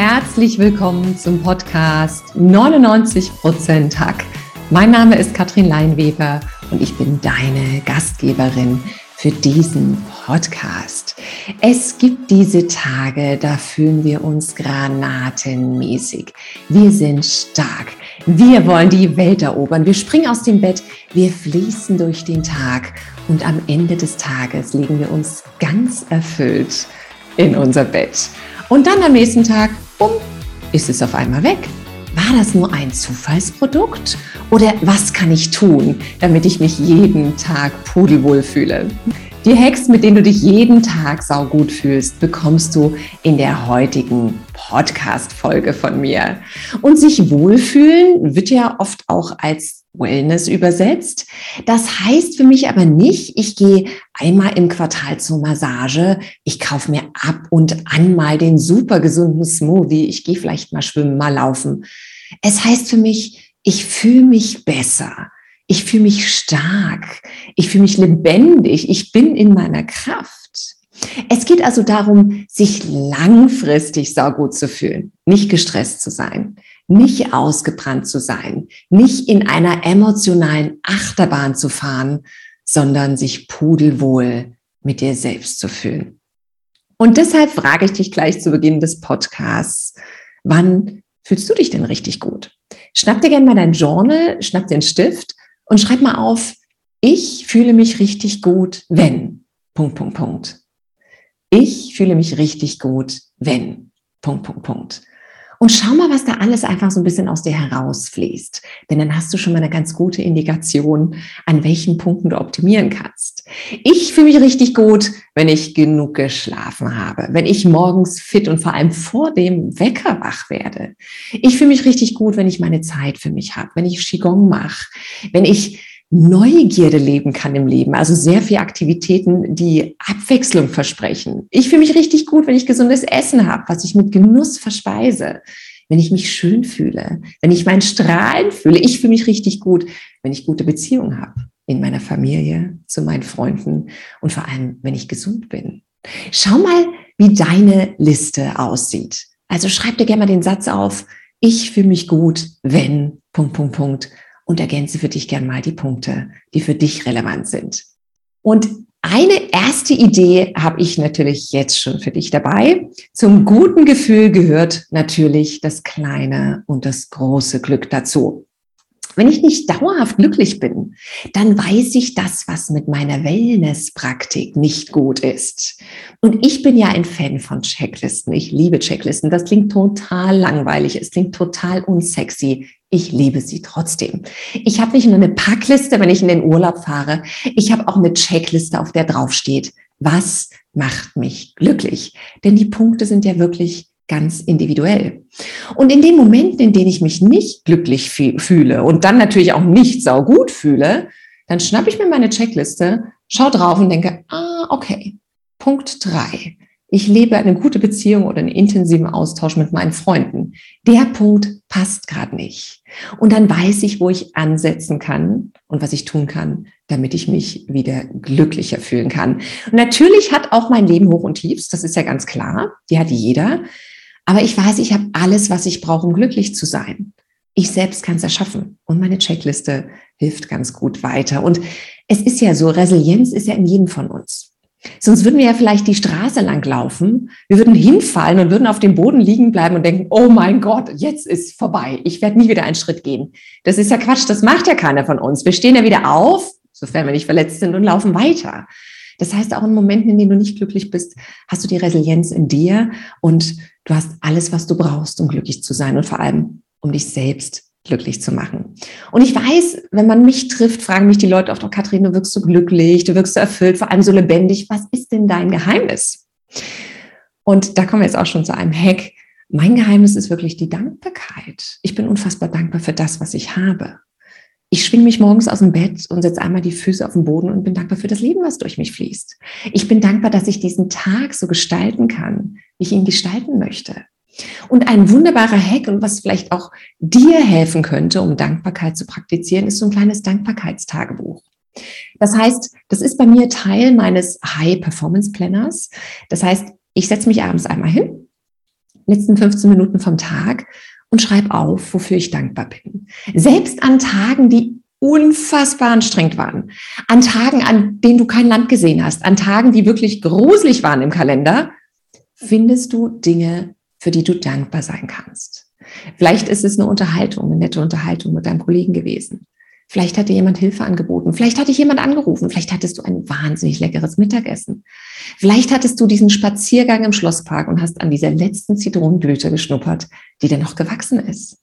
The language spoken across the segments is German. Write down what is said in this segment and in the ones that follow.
Herzlich willkommen zum Podcast 99% Hack. Mein Name ist Katrin Leinweber und ich bin deine Gastgeberin für diesen Podcast. Es gibt diese Tage, da fühlen wir uns granatenmäßig. Wir sind stark. Wir wollen die Welt erobern. Wir springen aus dem Bett. Wir fließen durch den Tag. Und am Ende des Tages legen wir uns ganz erfüllt in unser Bett. Und dann am nächsten Tag bumm, ist es auf einmal weg. War das nur ein Zufallsprodukt? Oder was kann ich tun, damit ich mich jeden Tag pudelwohl fühle? Die Hacks, mit denen du dich jeden Tag saugut fühlst, bekommst du in der heutigen Podcast-Folge von mir. Und sich wohlfühlen wird ja oft auch als Wellness übersetzt. Das heißt für mich aber nicht, ich gehe einmal im Quartal zur Massage, ich kaufe mir ab und an mal den super gesunden Smoothie, ich gehe vielleicht mal schwimmen, mal laufen. Es heißt für mich, ich fühle mich besser. Ich fühle mich stark. Ich fühle mich lebendig. Ich bin in meiner Kraft. Es geht also darum, sich langfristig saugut zu fühlen, nicht gestresst zu sein, nicht ausgebrannt zu sein, nicht in einer emotionalen Achterbahn zu fahren, sondern sich pudelwohl mit dir selbst zu fühlen. Und deshalb frage ich dich gleich zu Beginn des Podcasts, wann fühlst du dich denn richtig gut? Schnapp dir gerne mal dein Journal, schnapp dir einen Stift und schreib mal auf, ich fühle mich richtig gut, wenn. Punkt, Punkt, Punkt. Ich fühle mich richtig gut, wenn. Punkt, Punkt, Punkt. Und schau mal, was da alles einfach so ein bisschen aus dir herausfließt. Denn dann hast du schon mal eine ganz gute Indikation, an welchen Punkten du optimieren kannst. Ich fühle mich richtig gut, wenn ich genug geschlafen habe, wenn ich morgens fit und vor allem vor dem Wecker wach werde. Ich fühle mich richtig gut, wenn ich meine Zeit für mich habe, wenn ich Qigong mache, wenn ich Neugierde leben kann im Leben. Also sehr viele Aktivitäten, die Abwechslung versprechen. Ich fühle mich richtig gut, wenn ich gesundes Essen habe, was ich mit Genuss verspeise. Wenn ich mich schön fühle, wenn ich mein Strahlen fühle. Ich fühle mich richtig gut, wenn ich gute Beziehungen habe in meiner Familie, zu meinen Freunden und vor allem, wenn ich gesund bin. Schau mal, wie deine Liste aussieht. Also schreib dir gerne mal den Satz auf. Ich fühle mich gut, wenn, Punkt, Punkt, Punkt und ergänze für dich gern mal die Punkte, die für dich relevant sind. Und eine erste Idee habe ich natürlich jetzt schon für dich dabei. Zum guten Gefühl gehört natürlich das kleine und das große Glück dazu. Wenn ich nicht dauerhaft glücklich bin, dann weiß ich das, was mit meiner Wellness-Praktik nicht gut ist. Und ich bin ja ein Fan von Checklisten. Ich liebe Checklisten. Das klingt total langweilig. Es klingt total unsexy. Ich liebe sie trotzdem. Ich habe nicht nur eine Packliste, wenn ich in den Urlaub fahre. Ich habe auch eine Checkliste, auf der draufsteht, was macht mich glücklich? Denn die Punkte sind ja wirklich ganz individuell. Und in den Momenten, in denen ich mich nicht glücklich fühle und dann natürlich auch nicht saugut fühle, dann schnappe ich mir meine Checkliste, schaue drauf und denke, ah, okay, Punkt drei. Ich lebe eine gute Beziehung oder einen intensiven Austausch mit meinen Freunden. Der Punkt passt gerade nicht. Und dann weiß ich, wo ich ansetzen kann und was ich tun kann, damit ich mich wieder glücklicher fühlen kann. Und natürlich hat auch mein Leben Hoch und Tiefs, das ist ja ganz klar. Die hat jeder. Aber ich weiß, ich habe alles, was ich brauche, um glücklich zu sein. Ich selbst kann es erschaffen. Und meine Checkliste hilft ganz gut weiter. Und es ist ja so, Resilienz ist ja in jedem von uns. Sonst würden wir ja vielleicht die Straße lang laufen, wir würden hinfallen und würden auf dem Boden liegen bleiben und denken, oh mein Gott, jetzt ist vorbei, ich werde nie wieder einen Schritt gehen. Das ist ja Quatsch, das macht ja keiner von uns. Wir stehen ja wieder auf, sofern wir nicht verletzt sind und laufen weiter. Das heißt, auch in Momenten, in denen du nicht glücklich bist, hast du die Resilienz in dir und du hast alles, was du brauchst, um glücklich zu sein und vor allem, um dich selbst glücklich zu machen. Und ich weiß, wenn man mich trifft, fragen mich die Leute oft, oh Kathrin, du wirkst so glücklich, du wirkst so erfüllt, vor allem so lebendig. Was ist denn dein Geheimnis? Und da kommen wir jetzt auch schon zu einem Hack. Mein Geheimnis ist wirklich die Dankbarkeit. Ich bin unfassbar dankbar für das, was ich habe. Ich schwing mich morgens aus dem Bett und setze einmal die Füße auf den Boden und bin dankbar für das Leben, was durch mich fließt. Ich bin dankbar, dass ich diesen Tag so gestalten kann, wie ich ihn gestalten möchte. Und ein wunderbarer Hack und was vielleicht auch dir helfen könnte, um Dankbarkeit zu praktizieren, ist so ein kleines Dankbarkeitstagebuch. Das heißt, das ist bei mir Teil meines High Performance Planners. Das heißt, ich setze mich abends einmal hin, letzten 15 Minuten vom Tag und schreibe auf, wofür ich dankbar bin. Selbst an Tagen, die unfassbar anstrengend waren, an Tagen, an denen du kein Land gesehen hast, an Tagen, die wirklich gruselig waren im Kalender, findest du Dinge, für die du dankbar sein kannst. Vielleicht ist es eine Unterhaltung, eine nette Unterhaltung mit deinem Kollegen gewesen. Vielleicht hat dir jemand Hilfe angeboten. Vielleicht hat dich jemand angerufen. Vielleicht hattest du ein wahnsinnig leckeres Mittagessen. Vielleicht hattest du diesen Spaziergang im Schlosspark und hast an dieser letzten Zitronenblüte geschnuppert, die dir noch gewachsen ist.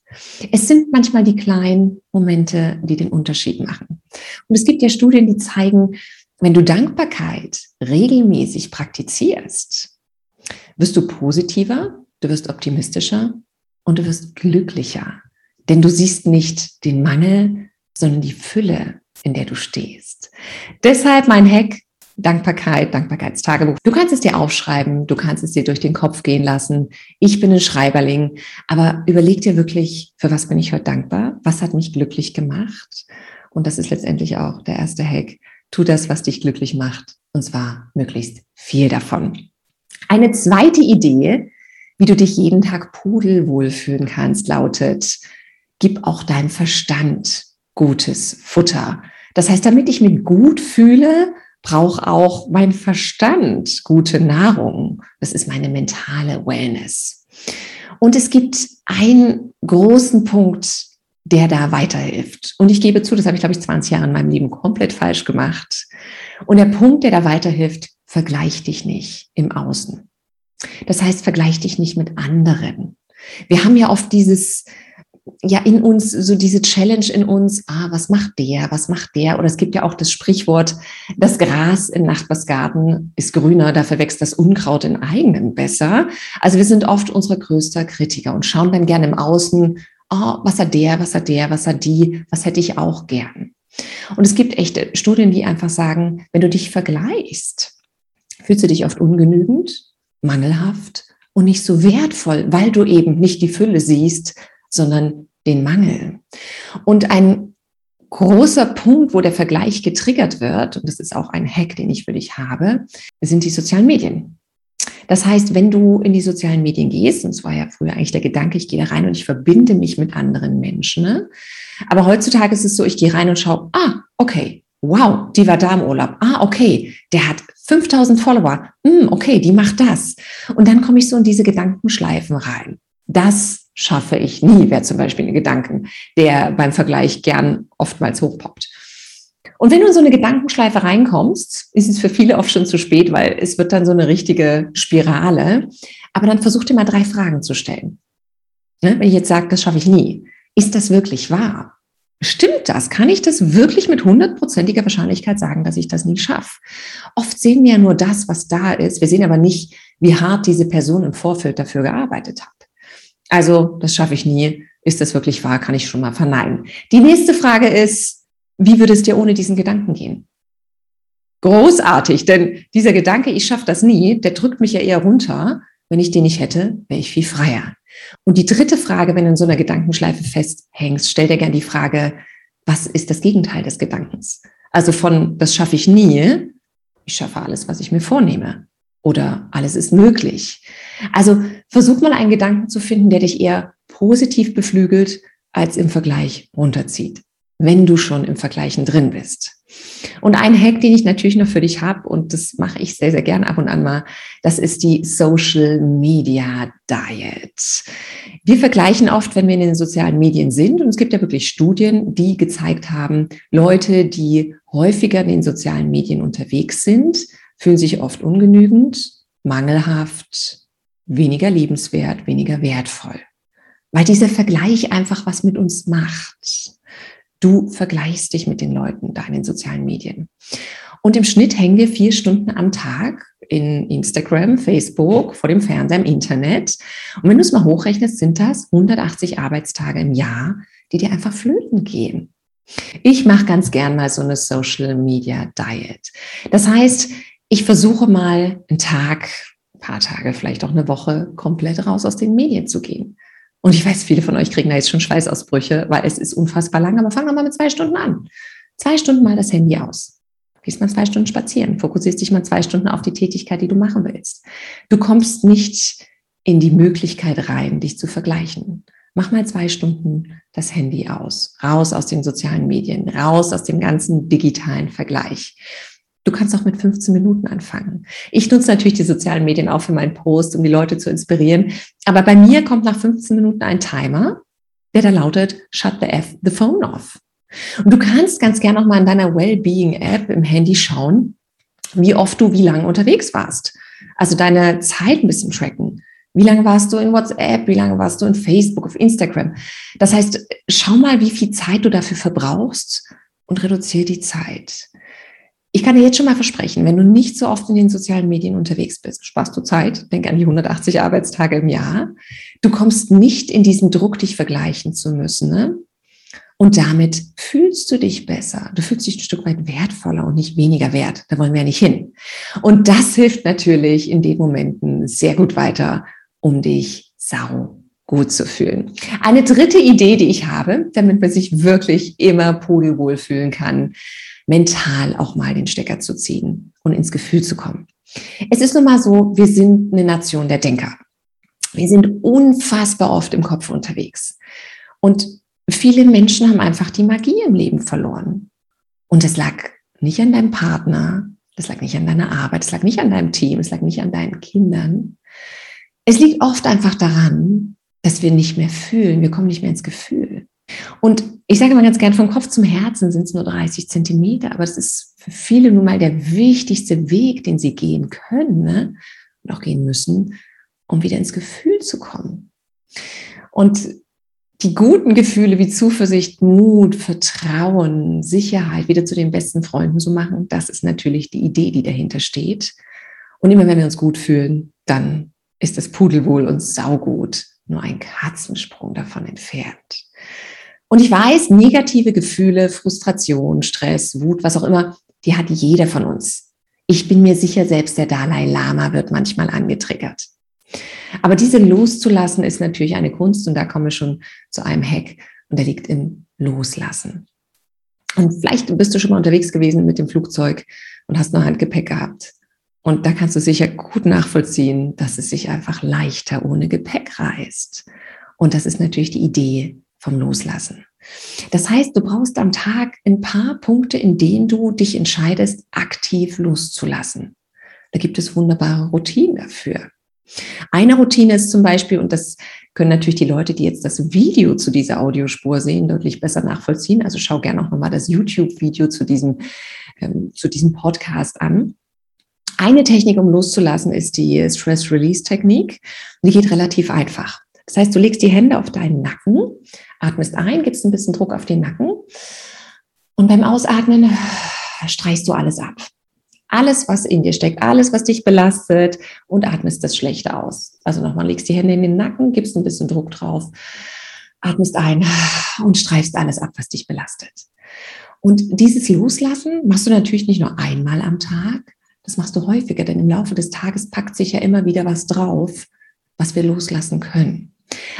Es sind manchmal die kleinen Momente, die den Unterschied machen. Und es gibt ja Studien, die zeigen, wenn du Dankbarkeit regelmäßig praktizierst, wirst du positiver, du wirst optimistischer und du wirst glücklicher. Denn du siehst nicht den Mangel, sondern die Fülle, in der du stehst. Deshalb mein Hack, Dankbarkeit, Dankbarkeitstagebuch. Du kannst es dir aufschreiben, du kannst es dir durch den Kopf gehen lassen. Ich bin ein Schreiberling, aber überleg dir wirklich, für was bin ich heute dankbar? Was hat mich glücklich gemacht? Und das ist letztendlich auch der erste Hack. Tu das, was dich glücklich macht, und zwar möglichst viel davon. Eine zweite Idee, wie du dich jeden Tag pudelwohl fühlen kannst, lautet, gib auch deinem Verstand gutes Futter. Das heißt, damit ich mich gut fühle, braucht auch mein Verstand gute Nahrung. Das ist meine mentale Wellness. Und es gibt einen großen Punkt, der da weiterhilft. Und ich gebe zu, das habe ich, glaube ich, 20 Jahre in meinem Leben komplett falsch gemacht. Und der Punkt, der da weiterhilft, vergleich dich nicht im Außen. Das heißt, vergleich dich nicht mit anderen. Wir haben ja oft dieses, ja in uns so diese Challenge in uns, ah, was macht der, was macht der? Oder es gibt ja auch das Sprichwort, das Gras im Nachbarsgarten ist grüner, dafür wächst das Unkraut in eigenen besser. Also wir sind oft unsere größter Kritiker und schauen dann gerne im Außen, oh, was hat der, was hat der, was hat die, was hätte ich auch gern. Und es gibt echte Studien, die einfach sagen, wenn du dich vergleichst, fühlst du dich oft ungenügend, mangelhaft und nicht so wertvoll, weil du eben nicht die Fülle siehst, sondern den Mangel. Und ein großer Punkt, wo der Vergleich getriggert wird, und das ist auch ein Hack, den ich für dich habe, sind die sozialen Medien. Das heißt, wenn du in die sozialen Medien gehst, und es war ja früher eigentlich der Gedanke, ich gehe da rein und ich verbinde mich mit anderen Menschen. Ne? Aber heutzutage ist es so, ich gehe rein und schaue, ah, okay, wow, die war da im Urlaub. Ah, okay, der hat 5000 Follower. Hm, okay, die macht das. Und dann komme ich so in diese Gedankenschleifen rein. Das schaffe ich nie, wäre zum Beispiel ein Gedanken, der beim Vergleich gern oftmals hochpoppt. Und wenn du in so eine Gedankenschleife reinkommst, ist es für viele oft schon zu spät, weil es wird dann so eine richtige Spirale. Aber dann versuch dir mal drei Fragen zu stellen. Ne? Wenn ich jetzt sage, das schaffe ich nie, ist das wirklich wahr? Stimmt das? Kann ich das wirklich mit hundertprozentiger Wahrscheinlichkeit sagen, dass ich das nie schaffe? Oft sehen wir ja nur das, was da ist. Wir sehen aber nicht, wie hart diese Person im Vorfeld dafür gearbeitet hat. Also, das schaffe ich nie. Ist das wirklich wahr? Kann ich schon mal verneinen. Die nächste Frage ist, wie würde es dir ohne diesen Gedanken gehen? Großartig, denn dieser Gedanke, ich schaffe das nie, der drückt mich ja eher runter. Wenn ich den nicht hätte, wäre ich viel freier. Und die dritte Frage, wenn du in so einer Gedankenschleife festhängst, stell dir gerne die Frage, was ist das Gegenteil des Gedankens? Also von, das schaffe ich nie, ich schaffe alles, was ich mir vornehme oder alles ist möglich. Also versuch mal einen Gedanken zu finden, der dich eher positiv beflügelt als im Vergleich runterzieht, wenn du schon im Vergleichen drin bist. Und ein Hack, den ich natürlich noch für dich habe, und das mache ich sehr, sehr gern ab und an mal, das ist die Social Media Diet. Wir vergleichen oft, wenn wir in den sozialen Medien sind, und es gibt ja wirklich Studien, die gezeigt haben, Leute, die häufiger in den sozialen Medien unterwegs sind, fühlen sich oft ungenügend, mangelhaft, weniger liebenswert, weniger wertvoll. Weil dieser Vergleich einfach was mit uns macht. Du vergleichst dich mit den Leuten da in den sozialen Medien. Und im Schnitt hängen wir vier Stunden am Tag in Instagram, Facebook, vor dem Fernseher, im Internet. Und wenn du es mal hochrechnest, sind das 180 Arbeitstage im Jahr, die dir einfach flöten gehen. Ich mache ganz gern mal so eine Social Media Diet. Das heißt, ich versuche mal einen Tag, ein paar Tage, vielleicht auch eine Woche komplett raus aus den Medien zu gehen. Und ich weiß, viele von euch kriegen da jetzt schon Schweißausbrüche, weil es ist unfassbar lang, aber fang doch mal mit zwei Stunden an. Zwei Stunden mal das Handy aus. Gehst mal zwei Stunden spazieren, fokussierst dich mal zwei Stunden auf die Tätigkeit, die du machen willst. Du kommst nicht in die Möglichkeit rein, dich zu vergleichen. Mach mal zwei Stunden das Handy aus, raus aus den sozialen Medien, raus aus dem ganzen digitalen Vergleich. Du kannst auch mit 15 Minuten anfangen. Ich nutze natürlich die sozialen Medien auch für meinen Post, um die Leute zu inspirieren. Aber bei mir kommt nach 15 Minuten ein Timer, der da lautet, shut the, F, the phone off. Und du kannst ganz gerne auch mal in deiner Wellbeing-App im Handy schauen, wie oft du wie lange unterwegs warst. Also deine Zeit ein bisschen tracken. Wie lange warst du in WhatsApp? Wie lange warst du in Facebook, auf Instagram? Das heißt, schau mal, wie viel Zeit du dafür verbrauchst und reduziere die Zeit. Ich kann dir jetzt schon mal versprechen, wenn du nicht so oft in den sozialen Medien unterwegs bist, sparst du Zeit, denk an die 180 Arbeitstage im Jahr. Du kommst nicht in diesen Druck, dich vergleichen zu müssen. Ne? Und damit fühlst du dich besser. Du fühlst dich ein Stück weit wertvoller und nicht weniger wert. Da wollen wir ja nicht hin. Und das hilft natürlich in den Momenten sehr gut weiter, um dich sau gut zu fühlen. Eine dritte Idee, die ich habe, damit man sich wirklich immer pudelwohl fühlen kann, mental auch mal den Stecker zu ziehen und ins Gefühl zu kommen. Es ist nun mal so, wir sind eine Nation der Denker. Wir sind unfassbar oft im Kopf unterwegs. Und viele Menschen haben einfach die Magie im Leben verloren. Und es lag nicht an deinem Partner, das lag nicht an deiner Arbeit, es lag nicht an deinem Team, es lag nicht an deinen Kindern, es liegt oft einfach daran, dass wir nicht mehr fühlen. Wir kommen nicht mehr ins Gefühl. Und ich sage mal ganz gern, vom Kopf zum Herzen sind es nur 30 Zentimeter, aber das ist für viele nun mal der wichtigste Weg, den sie gehen können ne? und auch gehen müssen, um wieder ins Gefühl zu kommen. Und die guten Gefühle wie Zuversicht, Mut, Vertrauen, Sicherheit wieder zu den besten Freunden zu machen, das ist natürlich die Idee, die dahinter steht. Und immer wenn wir uns gut fühlen, dann ist das Pudelwohl und saugut nur ein Katzensprung davon entfernt. Und ich weiß, negative Gefühle, Frustration, Stress, Wut, was auch immer, die hat jeder von uns. Ich bin mir sicher, selbst der Dalai Lama wird manchmal angetriggert. Aber diese loszulassen ist natürlich eine Kunst und da kommen wir schon zu einem Hack und der liegt im Loslassen. Und vielleicht bist du schon mal unterwegs gewesen mit dem Flugzeug und hast noch Handgepäck gehabt. Und da kannst du sicher gut nachvollziehen, dass es sich einfach leichter ohne Gepäck reißt. Und das ist natürlich die Idee vom Loslassen. Das heißt, du brauchst am Tag ein paar Punkte, in denen du dich entscheidest, aktiv loszulassen. Da gibt es wunderbare Routinen dafür. Eine Routine ist zum Beispiel, und das können natürlich die Leute, die jetzt das Video zu dieser Audiospur sehen, deutlich besser nachvollziehen. Also schau gerne auch nochmal das YouTube-Video zu diesem, ähm, zu diesem Podcast an. Eine Technik, um loszulassen, ist die Stress Release Technik. Die geht relativ einfach. Das heißt, du legst die Hände auf deinen Nacken, atmest ein, gibst ein bisschen Druck auf den Nacken und beim Ausatmen streichst du alles ab. Alles, was in dir steckt, alles, was dich belastet und atmest das Schlechte aus. Also nochmal, legst die Hände in den Nacken, gibst ein bisschen Druck drauf, atmest ein und streifst alles ab, was dich belastet. Und dieses Loslassen machst du natürlich nicht nur einmal am Tag, das machst du häufiger, denn im Laufe des Tages packt sich ja immer wieder was drauf, was wir loslassen können.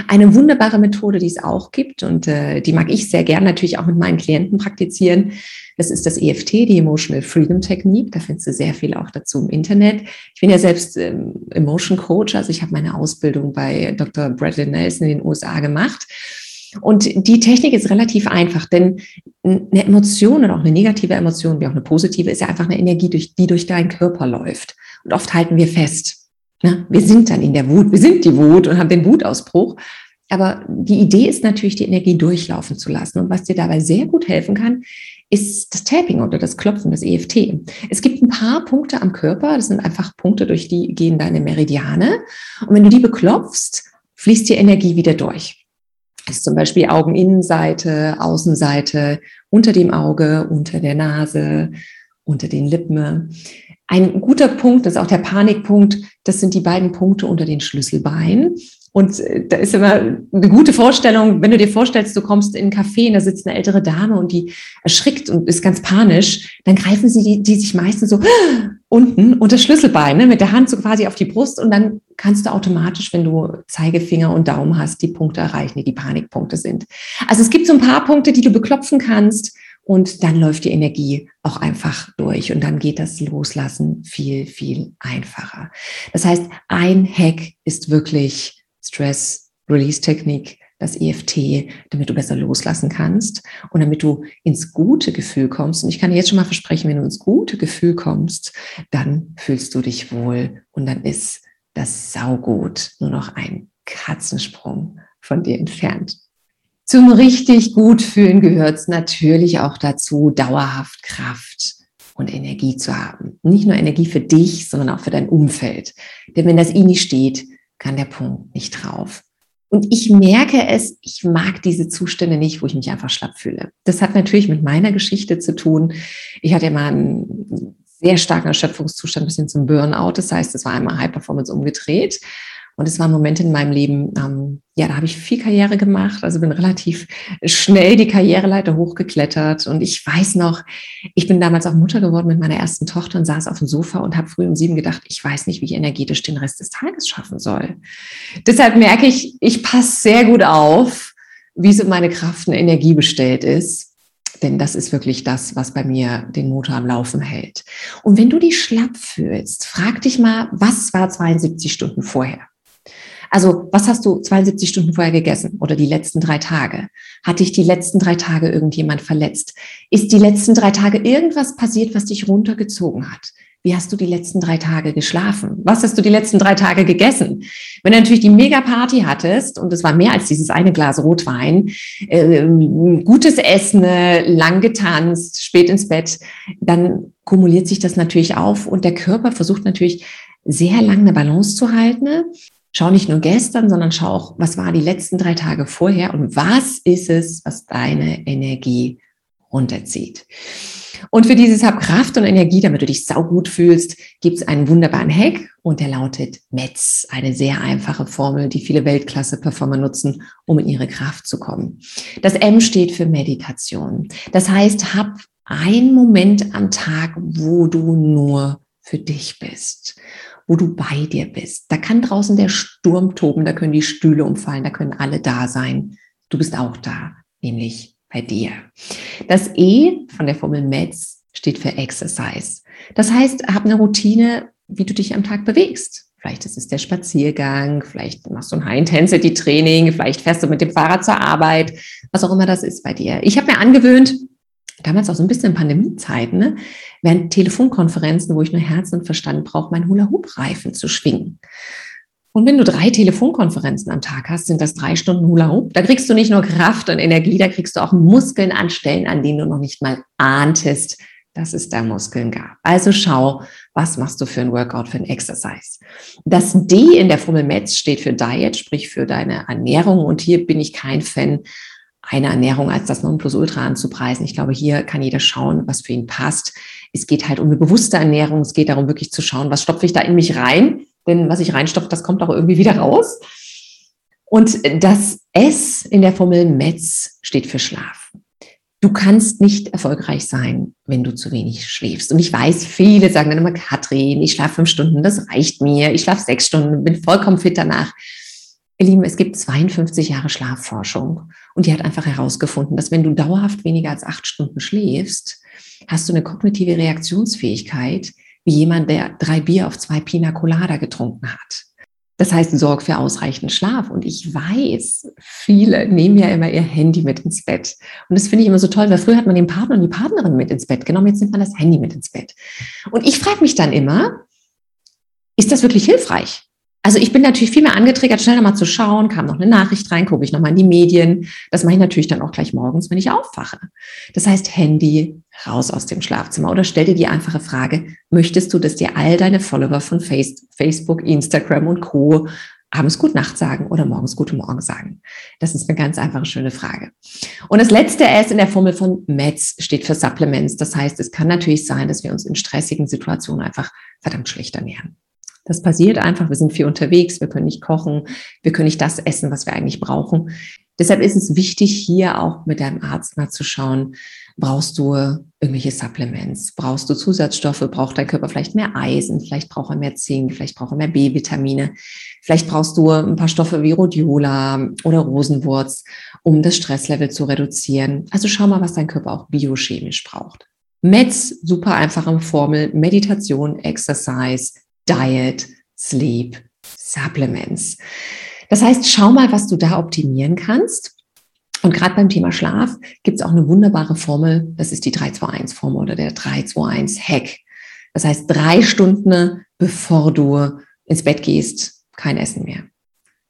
Eine wunderbare Methode, die es auch gibt und äh, die mag ich sehr gern natürlich auch mit meinen Klienten praktizieren, das ist das EFT, die Emotional Freedom Technik. Da findest du sehr viel auch dazu im Internet. Ich bin ja selbst ähm, Emotion Coach, also ich habe meine Ausbildung bei Dr. Bradley Nelson in den USA gemacht. Und die Technik ist relativ einfach, denn eine Emotion oder auch eine negative Emotion, wie auch eine positive, ist ja einfach eine Energie, die durch deinen Körper läuft. Und oft halten wir fest. Ne? Wir sind dann in der Wut, wir sind die Wut und haben den Wutausbruch. Aber die Idee ist natürlich, die Energie durchlaufen zu lassen. Und was dir dabei sehr gut helfen kann, ist das Tapping oder das Klopfen, das EFT. Es gibt ein paar Punkte am Körper, das sind einfach Punkte, durch die gehen deine Meridiane. Und wenn du die beklopfst, fließt die Energie wieder durch. Das ist zum Beispiel Augeninnenseite, Außenseite, unter dem Auge, unter der Nase, unter den Lippen. Ein guter Punkt, das ist auch der Panikpunkt, das sind die beiden Punkte unter den Schlüsselbeinen. Und äh, da ist immer eine gute Vorstellung, wenn du dir vorstellst, du kommst in einen Café und da sitzt eine ältere Dame und die erschrickt und ist ganz panisch, dann greifen sie die, die sich meistens so unten unter Schlüsselbein, ne, mit der Hand so quasi auf die Brust und dann kannst du automatisch, wenn du Zeigefinger und Daumen hast, die Punkte erreichen, die die Panikpunkte sind. Also es gibt so ein paar Punkte, die du beklopfen kannst und dann läuft die Energie auch einfach durch und dann geht das Loslassen viel, viel einfacher. Das heißt, ein Hack ist wirklich Stress Release Technik, das EFT, damit du besser loslassen kannst und damit du ins gute Gefühl kommst. Und ich kann dir jetzt schon mal versprechen, wenn du ins gute Gefühl kommst, dann fühlst du dich wohl und dann ist das Saugut nur noch ein Katzensprung von dir entfernt. Zum richtig gut fühlen gehört es natürlich auch dazu, dauerhaft Kraft und Energie zu haben. Nicht nur Energie für dich, sondern auch für dein Umfeld. Denn wenn das I nicht steht, kann der Punkt nicht drauf. Und ich merke es, ich mag diese Zustände nicht, wo ich mich einfach schlapp fühle. Das hat natürlich mit meiner Geschichte zu tun. Ich hatte mal einen sehr starken Erschöpfungszustand bis hin zum Burnout. Das heißt, es war einmal High Performance umgedreht. Und es waren Momente in meinem Leben, ähm, ja, da habe ich viel Karriere gemacht, also bin relativ schnell die Karriereleiter hochgeklettert. Und ich weiß noch, ich bin damals auch Mutter geworden mit meiner ersten Tochter und saß auf dem Sofa und habe früh um sieben gedacht, ich weiß nicht, wie ich energetisch den Rest des Tages schaffen soll. Deshalb merke ich, ich passe sehr gut auf, wie so meine Kraft und Energie bestellt ist. Denn das ist wirklich das, was bei mir den Motor am Laufen hält. Und wenn du dich schlapp fühlst, frag dich mal, was war 72 Stunden vorher? Also, was hast du 72 Stunden vorher gegessen oder die letzten drei Tage? Hat dich die letzten drei Tage irgendjemand verletzt? Ist die letzten drei Tage irgendwas passiert, was dich runtergezogen hat? Wie hast du die letzten drei Tage geschlafen? Was hast du die letzten drei Tage gegessen? Wenn du natürlich die Mega-Party hattest und es war mehr als dieses eine Glas Rotwein, äh, gutes Essen, lang getanzt, spät ins Bett, dann kumuliert sich das natürlich auf und der Körper versucht natürlich sehr lange eine Balance zu halten schau nicht nur gestern, sondern schau auch, was war die letzten drei Tage vorher und was ist es, was deine Energie runterzieht. Und für dieses Hab Kraft und Energie, damit du dich saugut fühlst, gibt es einen wunderbaren Hack und der lautet METZ. Eine sehr einfache Formel, die viele Weltklasse-Performer nutzen, um in ihre Kraft zu kommen. Das M steht für Meditation. Das heißt, hab einen Moment am Tag, wo du nur für dich bist wo du bei dir bist. Da kann draußen der Sturm toben, da können die Stühle umfallen, da können alle da sein. Du bist auch da, nämlich bei dir. Das E von der Formel METS steht für Exercise. Das heißt, hab eine Routine, wie du dich am Tag bewegst. Vielleicht ist es der Spaziergang, vielleicht machst du ein High-Intensity-Training, vielleicht fährst du mit dem Fahrrad zur Arbeit, was auch immer das ist bei dir. Ich habe mir angewöhnt, damals auch so ein bisschen Pandemiezeiten, ne, während Telefonkonferenzen, wo ich nur Herz und Verstand brauche, meinen Hula-Hoop-Reifen zu schwingen. Und wenn du drei Telefonkonferenzen am Tag hast, sind das drei Stunden Hula Hoop. Da kriegst du nicht nur Kraft und Energie, da kriegst du auch Muskeln an Stellen, an denen du noch nicht mal ahntest, dass es da Muskeln gab. Also schau, was machst du für ein Workout, für ein Exercise. Das D in der Formel METS steht für Diet, sprich für deine Ernährung. Und hier bin ich kein Fan eine Ernährung als das Nonplusultra anzupreisen. Ich glaube, hier kann jeder schauen, was für ihn passt. Es geht halt um eine bewusste Ernährung. Es geht darum, wirklich zu schauen, was stopfe ich da in mich rein? Denn was ich reinstopfe, das kommt auch irgendwie wieder raus. Und das S in der Formel METZ steht für Schlaf. Du kannst nicht erfolgreich sein, wenn du zu wenig schläfst. Und ich weiß, viele sagen dann immer, Katrin, ich schlafe fünf Stunden, das reicht mir. Ich schlafe sechs Stunden, bin vollkommen fit danach. Ihr Lieben, es gibt 52 Jahre Schlafforschung und die hat einfach herausgefunden, dass wenn du dauerhaft weniger als acht Stunden schläfst, hast du eine kognitive Reaktionsfähigkeit wie jemand, der drei Bier auf zwei Pina Colada getrunken hat. Das heißt, sorg für ausreichend Schlaf. Und ich weiß, viele nehmen ja immer ihr Handy mit ins Bett. Und das finde ich immer so toll, weil früher hat man den Partner und die Partnerin mit ins Bett genommen, jetzt nimmt man das Handy mit ins Bett. Und ich frage mich dann immer, ist das wirklich hilfreich? Also ich bin natürlich viel mehr angetriggert, schnell nochmal zu schauen, kam noch eine Nachricht rein, gucke ich nochmal in die Medien. Das mache ich natürlich dann auch gleich morgens, wenn ich aufwache. Das heißt, Handy raus aus dem Schlafzimmer oder stell dir die einfache Frage, möchtest du, dass dir all deine Follower von Facebook, Instagram und Co abends Gut Nacht sagen oder morgens Guten Morgen sagen? Das ist eine ganz einfache, schöne Frage. Und das letzte S in der Formel von METS steht für Supplements. Das heißt, es kann natürlich sein, dass wir uns in stressigen Situationen einfach verdammt schlecht ernähren. Das passiert einfach. Wir sind viel unterwegs. Wir können nicht kochen. Wir können nicht das essen, was wir eigentlich brauchen. Deshalb ist es wichtig, hier auch mit deinem Arzt mal zu schauen, brauchst du irgendwelche Supplements, brauchst du Zusatzstoffe, braucht dein Körper vielleicht mehr Eisen, vielleicht braucht er mehr Zink, vielleicht braucht er mehr B-Vitamine, vielleicht brauchst du ein paar Stoffe wie Rhodiola oder Rosenwurz, um das Stresslevel zu reduzieren. Also schau mal, was dein Körper auch biochemisch braucht. Meds, super einfache Formel, Meditation, Exercise, Diet, Sleep, Supplements. Das heißt, schau mal, was du da optimieren kannst. Und gerade beim Thema Schlaf gibt es auch eine wunderbare Formel. Das ist die 321-Formel oder der 321-Hack. Das heißt, drei Stunden bevor du ins Bett gehst, kein Essen mehr.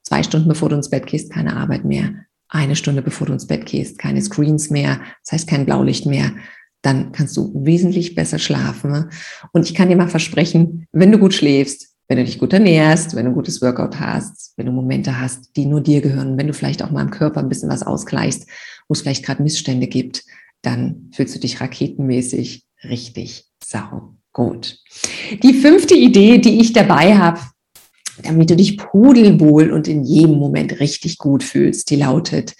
Zwei Stunden bevor du ins Bett gehst, keine Arbeit mehr. Eine Stunde bevor du ins Bett gehst, keine Screens mehr. Das heißt, kein Blaulicht mehr. Dann kannst du wesentlich besser schlafen. Und ich kann dir mal versprechen, wenn du gut schläfst, wenn du dich gut ernährst, wenn du ein gutes Workout hast, wenn du Momente hast, die nur dir gehören, wenn du vielleicht auch mal im Körper ein bisschen was ausgleichst, wo es vielleicht gerade Missstände gibt, dann fühlst du dich raketenmäßig richtig sau gut. Die fünfte Idee, die ich dabei habe, damit du dich pudelwohl und in jedem Moment richtig gut fühlst, die lautet,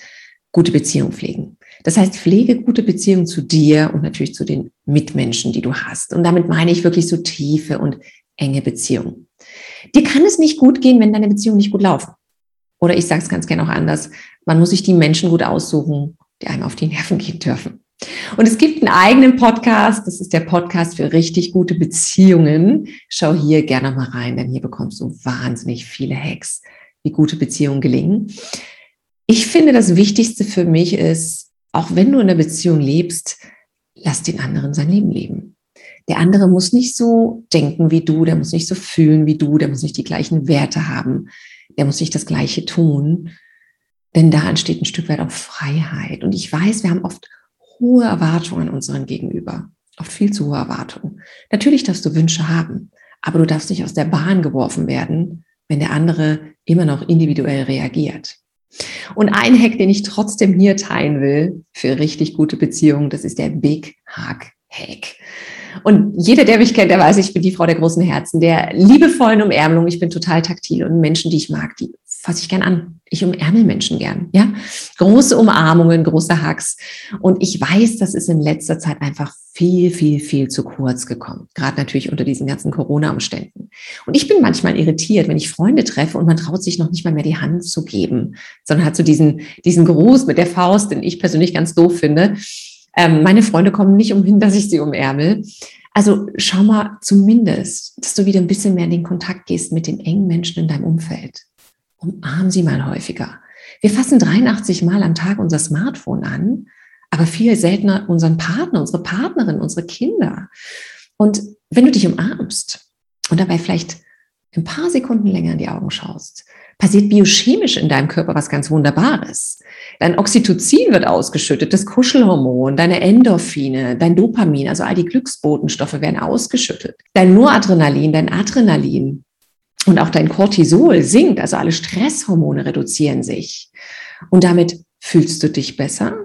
gute Beziehung pflegen. Das heißt, pflege gute Beziehungen zu dir und natürlich zu den Mitmenschen, die du hast. Und damit meine ich wirklich so tiefe und enge Beziehungen. Dir kann es nicht gut gehen, wenn deine Beziehungen nicht gut laufen. Oder ich sage es ganz gerne auch anders, man muss sich die Menschen gut aussuchen, die einem auf die Nerven gehen dürfen. Und es gibt einen eigenen Podcast, das ist der Podcast für richtig gute Beziehungen. Schau hier gerne mal rein, denn hier bekommst du wahnsinnig viele Hacks, wie gute Beziehungen gelingen. Ich finde, das Wichtigste für mich ist, auch wenn du in einer Beziehung lebst, lass den anderen sein Leben leben. Der andere muss nicht so denken wie du, der muss nicht so fühlen wie du, der muss nicht die gleichen Werte haben, der muss nicht das Gleiche tun. Denn da entsteht ein Stück weit auch Freiheit. Und ich weiß, wir haben oft hohe Erwartungen an unseren Gegenüber. Oft viel zu hohe Erwartungen. Natürlich darfst du Wünsche haben, aber du darfst nicht aus der Bahn geworfen werden, wenn der andere immer noch individuell reagiert. Und ein Hack, den ich trotzdem hier teilen will für richtig gute Beziehungen, das ist der Big Hug Hack. Und jeder, der mich kennt, der weiß, ich bin die Frau der großen Herzen, der liebevollen Umärmelung. Ich bin total taktil und Menschen, die ich mag, die fasse ich gern an. Ich umärmel Menschen gern, ja. Große Umarmungen, große Hugs. Und ich weiß, das ist in letzter Zeit einfach viel, viel, viel zu kurz gekommen. Gerade natürlich unter diesen ganzen Corona-Umständen. Und ich bin manchmal irritiert, wenn ich Freunde treffe und man traut sich noch nicht mal mehr die Hand zu geben, sondern hat so diesen, diesen Gruß mit der Faust, den ich persönlich ganz doof finde. Ähm, meine Freunde kommen nicht umhin, dass ich sie umärmel. Also schau mal zumindest, dass du wieder ein bisschen mehr in den Kontakt gehst mit den engen Menschen in deinem Umfeld. Umarm sie mal häufiger. Wir fassen 83 Mal am Tag unser Smartphone an, aber viel seltener unseren Partner, unsere Partnerin, unsere Kinder. Und wenn du dich umarmst und dabei vielleicht ein paar Sekunden länger in die Augen schaust, passiert biochemisch in deinem Körper was ganz Wunderbares. Dein Oxytocin wird ausgeschüttet, das Kuschelhormon, deine Endorphine, dein Dopamin, also all die Glücksbotenstoffe werden ausgeschüttet. Dein Noradrenalin, dein Adrenalin und auch dein Cortisol sinkt, also alle Stresshormone reduzieren sich. Und damit fühlst du dich besser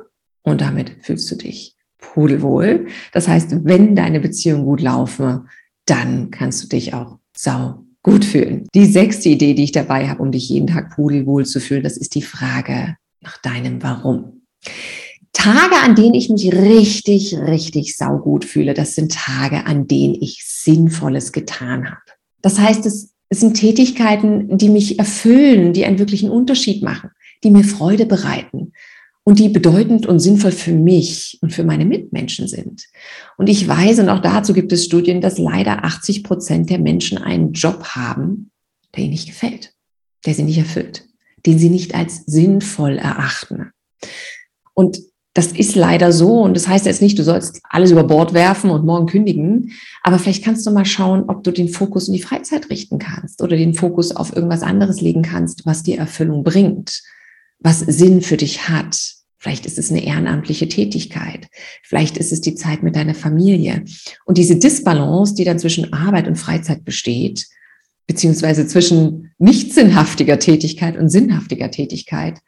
und damit fühlst du dich pudelwohl. Das heißt, wenn deine Beziehungen gut laufen, dann kannst du dich auch sau gut fühlen. Die sechste Idee, die ich dabei habe, um dich jeden Tag pudelwohl zu fühlen, das ist die Frage nach deinem Warum. Tage, an denen ich mich richtig, richtig saugut fühle, das sind Tage, an denen ich Sinnvolles getan habe. Das heißt, es, es sind Tätigkeiten, die mich erfüllen, die einen wirklichen Unterschied machen, die mir Freude bereiten, und die bedeutend und sinnvoll für mich und für meine Mitmenschen sind. Und ich weiß, und auch dazu gibt es Studien, dass leider 80 Prozent der Menschen einen Job haben, der ihnen nicht gefällt, der sie nicht erfüllt, den sie nicht als sinnvoll erachten. Und das ist leider so. Und das heißt jetzt nicht, du sollst alles über Bord werfen und morgen kündigen. Aber vielleicht kannst du mal schauen, ob du den Fokus in die Freizeit richten kannst oder den Fokus auf irgendwas anderes legen kannst, was dir Erfüllung bringt was Sinn für dich hat. Vielleicht ist es eine ehrenamtliche Tätigkeit. Vielleicht ist es die Zeit mit deiner Familie. Und diese Disbalance, die dann zwischen Arbeit und Freizeit besteht, beziehungsweise zwischen nicht sinnhaftiger Tätigkeit und sinnhaftiger Tätigkeit,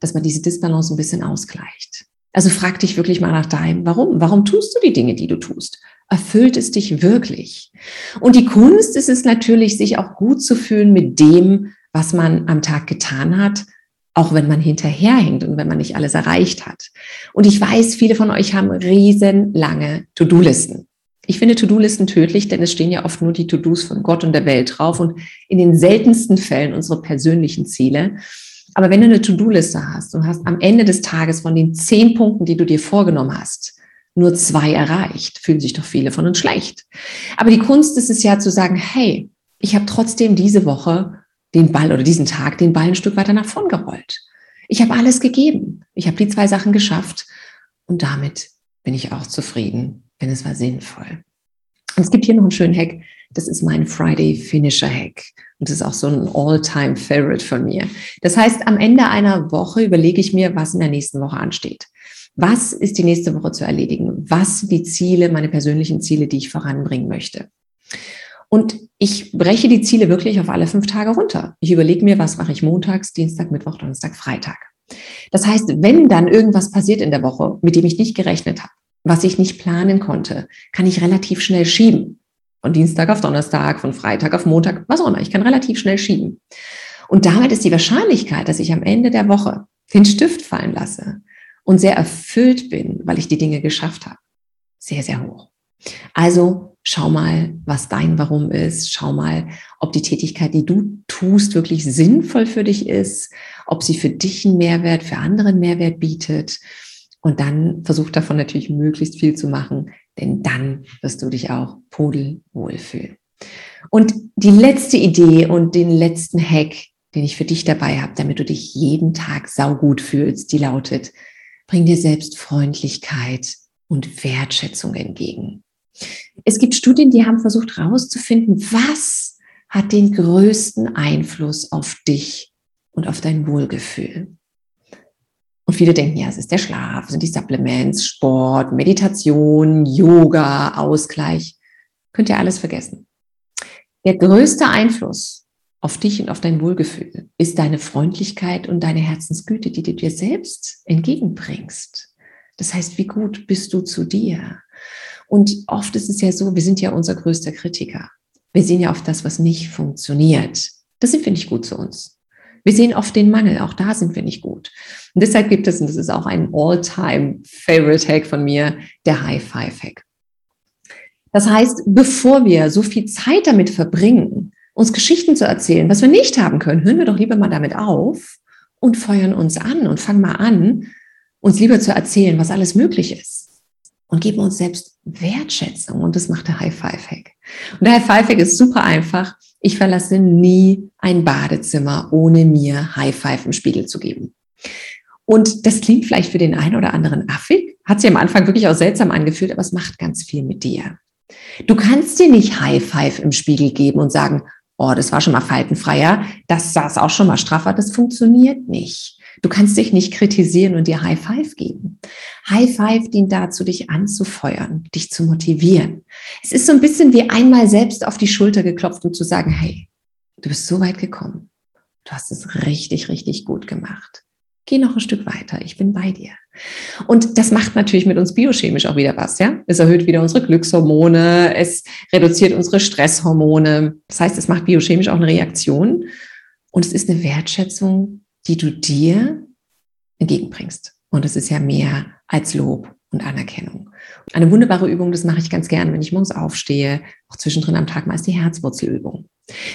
dass man diese Disbalance ein bisschen ausgleicht. Also frag dich wirklich mal nach deinem, warum? Warum tust du die Dinge, die du tust? Erfüllt es dich wirklich? Und die Kunst ist es natürlich, sich auch gut zu fühlen mit dem, was man am Tag getan hat, auch wenn man hinterherhängt und wenn man nicht alles erreicht hat. Und ich weiß, viele von euch haben riesenlange To-Do-Listen. Ich finde To-Do-Listen tödlich, denn es stehen ja oft nur die To-Dos von Gott und der Welt drauf und in den seltensten Fällen unsere persönlichen Ziele. Aber wenn du eine To-Do-Liste hast und hast am Ende des Tages von den zehn Punkten, die du dir vorgenommen hast, nur zwei erreicht, fühlen sich doch viele von uns schlecht. Aber die Kunst ist es ja zu sagen, hey, ich habe trotzdem diese Woche den Ball oder diesen Tag den Ball ein Stück weiter nach vorn gerollt. Ich habe alles gegeben. Ich habe die zwei Sachen geschafft und damit bin ich auch zufrieden, denn es war sinnvoll. Und es gibt hier noch einen schönen Hack. Das ist mein Friday Finisher Hack. Und das ist auch so ein All-Time Favorite von mir. Das heißt, am Ende einer Woche überlege ich mir, was in der nächsten Woche ansteht. Was ist die nächste Woche zu erledigen? Was sind die Ziele, meine persönlichen Ziele, die ich voranbringen möchte? Und ich breche die Ziele wirklich auf alle fünf Tage runter. Ich überlege mir, was mache ich montags, Dienstag, Mittwoch, Donnerstag, Freitag. Das heißt, wenn dann irgendwas passiert in der Woche, mit dem ich nicht gerechnet habe, was ich nicht planen konnte, kann ich relativ schnell schieben. Von Dienstag auf Donnerstag, von Freitag auf Montag, was auch immer. Ich kann relativ schnell schieben. Und damit ist die Wahrscheinlichkeit, dass ich am Ende der Woche den Stift fallen lasse und sehr erfüllt bin, weil ich die Dinge geschafft habe, sehr, sehr hoch. Also schau mal, was dein Warum ist. Schau mal, ob die Tätigkeit, die du tust, wirklich sinnvoll für dich ist, ob sie für dich einen Mehrwert, für andere einen Mehrwert bietet. Und dann versuch davon natürlich möglichst viel zu machen, denn dann wirst du dich auch pudelwohl fühlen. Und die letzte Idee und den letzten Hack, den ich für dich dabei habe, damit du dich jeden Tag saugut fühlst, die lautet, bring dir selbst Freundlichkeit und Wertschätzung entgegen. Es gibt Studien, die haben versucht herauszufinden, was hat den größten Einfluss auf dich und auf dein Wohlgefühl. Und viele denken, ja, es ist der Schlaf, sind die Supplements, Sport, Meditation, Yoga, Ausgleich. Könnt ihr alles vergessen. Der größte Einfluss auf dich und auf dein Wohlgefühl ist deine Freundlichkeit und deine Herzensgüte, die du dir selbst entgegenbringst. Das heißt, wie gut bist du zu dir? Und oft ist es ja so, wir sind ja unser größter Kritiker. Wir sehen ja oft das, was nicht funktioniert. Das sind wir nicht gut zu uns. Wir sehen oft den Mangel, auch da sind wir nicht gut. Und deshalb gibt es, und das ist auch ein All-Time-Favorite-Hack von mir, der High-Five-Hack. Das heißt, bevor wir so viel Zeit damit verbringen, uns Geschichten zu erzählen, was wir nicht haben können, hören wir doch lieber mal damit auf und feuern uns an und fangen mal an, uns lieber zu erzählen, was alles möglich ist. Und geben uns selbst Wertschätzung. Und das macht der High-Five-Hack. Und der High-Five-Hack ist super einfach. Ich verlasse nie ein Badezimmer, ohne mir High Five im Spiegel zu geben. Und das klingt vielleicht für den einen oder anderen affig, hat sich am Anfang wirklich auch seltsam angefühlt, aber es macht ganz viel mit dir. Du kannst dir nicht High Five im Spiegel geben und sagen, oh, das war schon mal faltenfreier, das saß auch schon mal straffer, das funktioniert nicht. Du kannst dich nicht kritisieren und dir High Five geben. High Five dient dazu, dich anzufeuern, dich zu motivieren. Es ist so ein bisschen wie einmal selbst auf die Schulter geklopft und zu sagen, hey, du bist so weit gekommen. Du hast es richtig, richtig gut gemacht. Geh noch ein Stück weiter. Ich bin bei dir. Und das macht natürlich mit uns biochemisch auch wieder was, ja? Es erhöht wieder unsere Glückshormone, es reduziert unsere Stresshormone. Das heißt, es macht biochemisch auch eine Reaktion. Und es ist eine Wertschätzung die du dir entgegenbringst. Und es ist ja mehr als Lob und Anerkennung. Eine wunderbare Übung, das mache ich ganz gerne, wenn ich morgens aufstehe, auch zwischendrin am Tag mal, ist die Herzwurzelübung.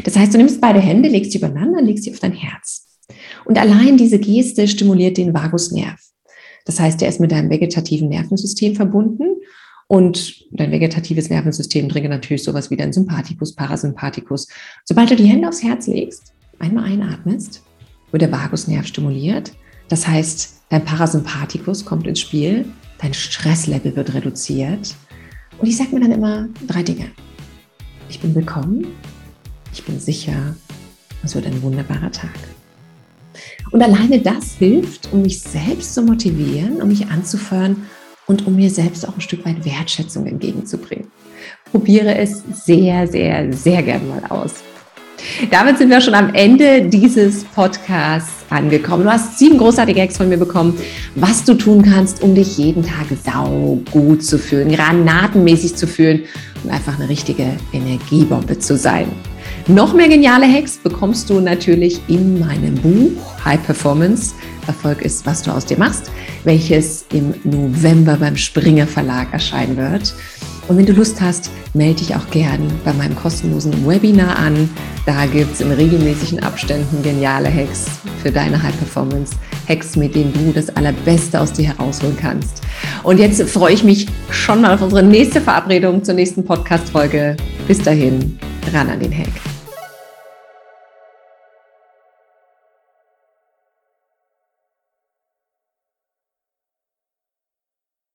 Das heißt, du nimmst beide Hände, legst sie übereinander, legst sie auf dein Herz. Und allein diese Geste stimuliert den Vagusnerv. Das heißt, der ist mit deinem vegetativen Nervensystem verbunden und dein vegetatives Nervensystem trinkt natürlich sowas wie dein Sympathikus, Parasympathikus. Sobald du die Hände aufs Herz legst, einmal einatmest, wird der Vagusnerv stimuliert. Das heißt, dein Parasympathikus kommt ins Spiel, dein Stresslevel wird reduziert. Und ich sage mir dann immer drei Dinge. Ich bin willkommen, ich bin sicher, es wird ein wunderbarer Tag. Und alleine das hilft, um mich selbst zu motivieren, um mich anzufeuern und um mir selbst auch ein Stück weit Wertschätzung entgegenzubringen. Probiere es sehr, sehr, sehr gerne mal aus. Damit sind wir schon am Ende dieses Podcasts angekommen. Du hast sieben großartige Hacks von mir bekommen, was du tun kannst, um dich jeden Tag sau gut zu fühlen, granatenmäßig zu fühlen und einfach eine richtige Energiebombe zu sein. Noch mehr geniale Hacks bekommst du natürlich in meinem Buch High Performance. Erfolg ist, was du aus dir machst, welches im November beim Springer Verlag erscheinen wird. Und wenn du Lust hast, melde dich auch gern bei meinem kostenlosen Webinar an. Da gibt es in regelmäßigen Abständen geniale Hacks für deine High Performance. Hacks, mit denen du das Allerbeste aus dir herausholen kannst. Und jetzt freue ich mich schon mal auf unsere nächste Verabredung zur nächsten Podcast-Folge. Bis dahin, ran an den Hack.